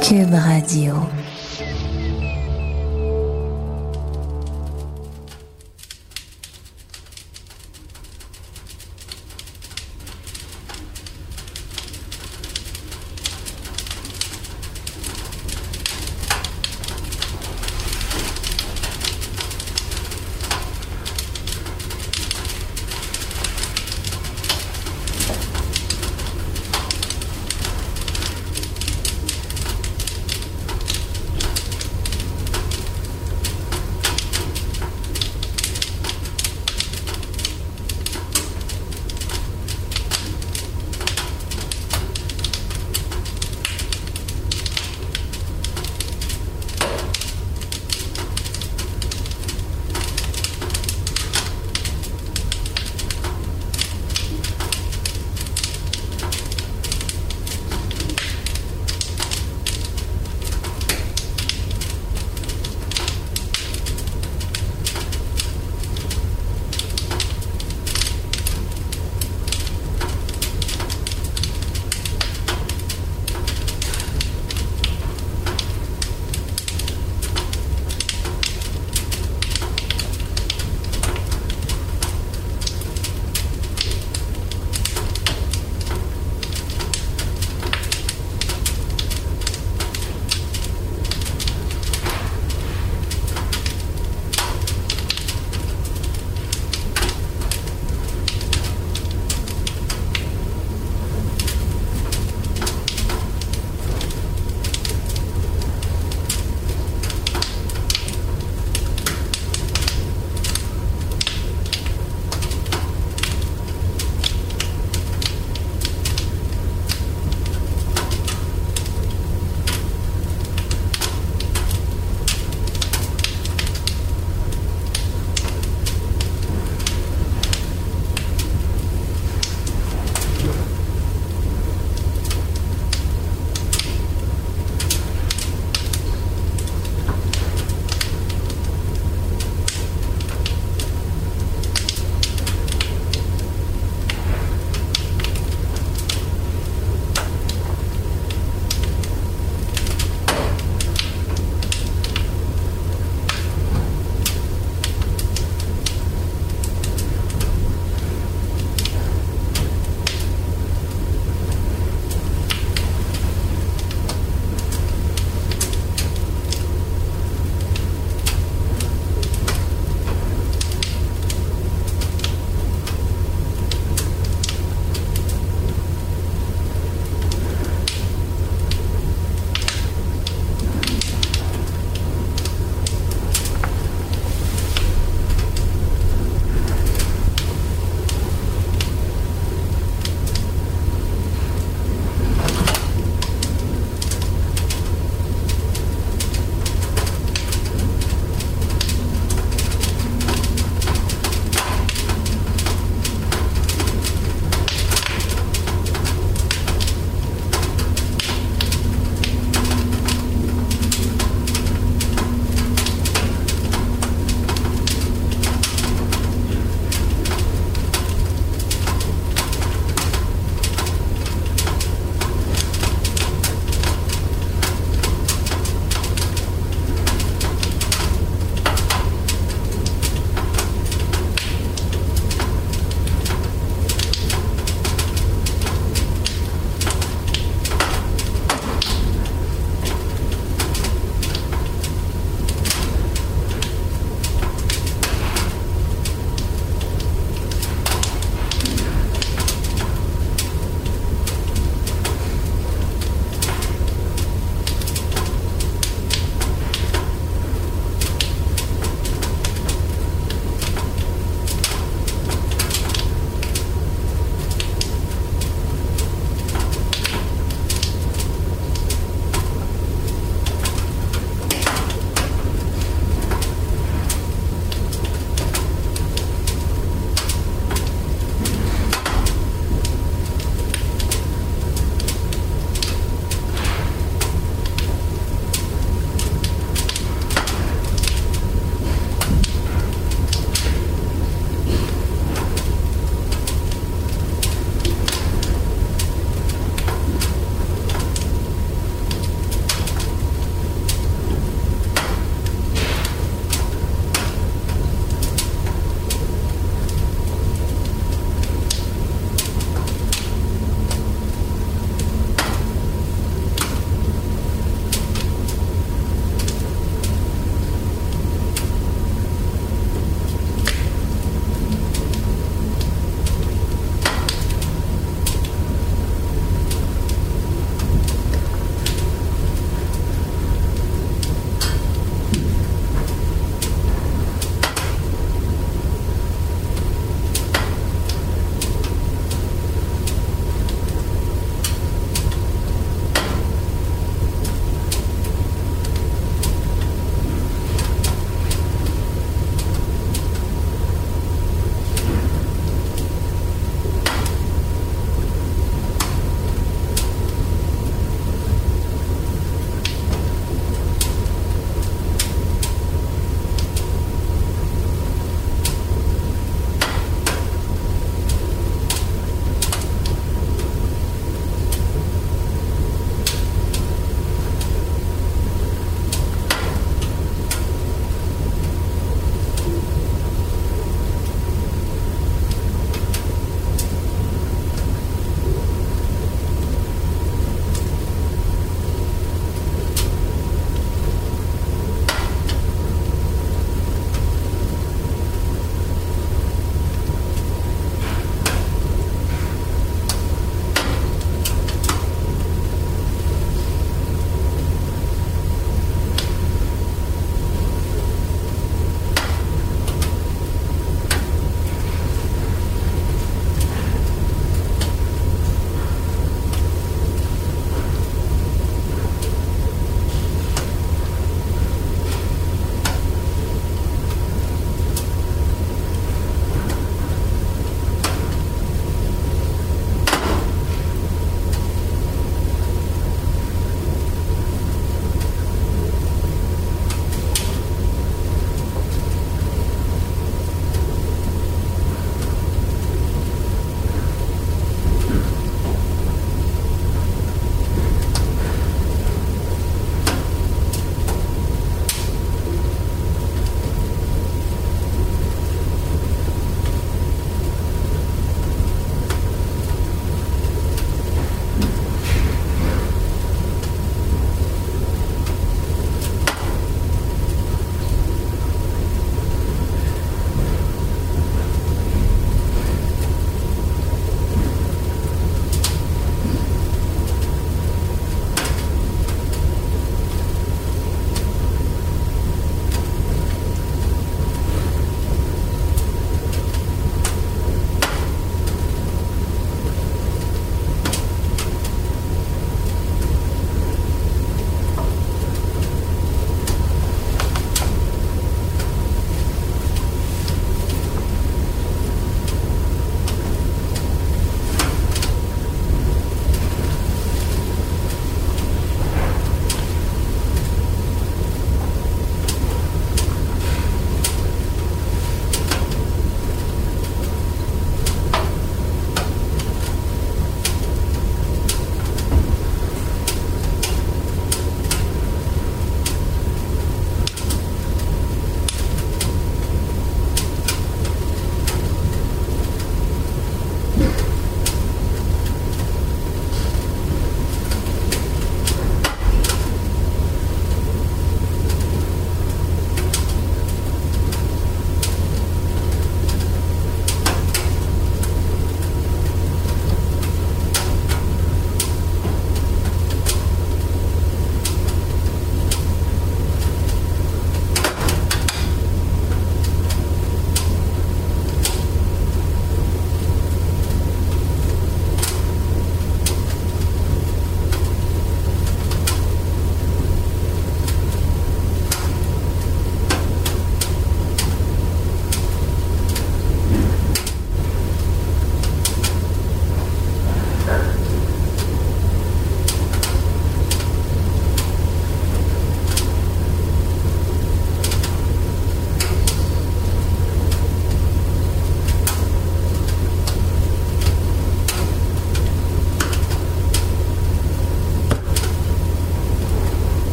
Cube Radio.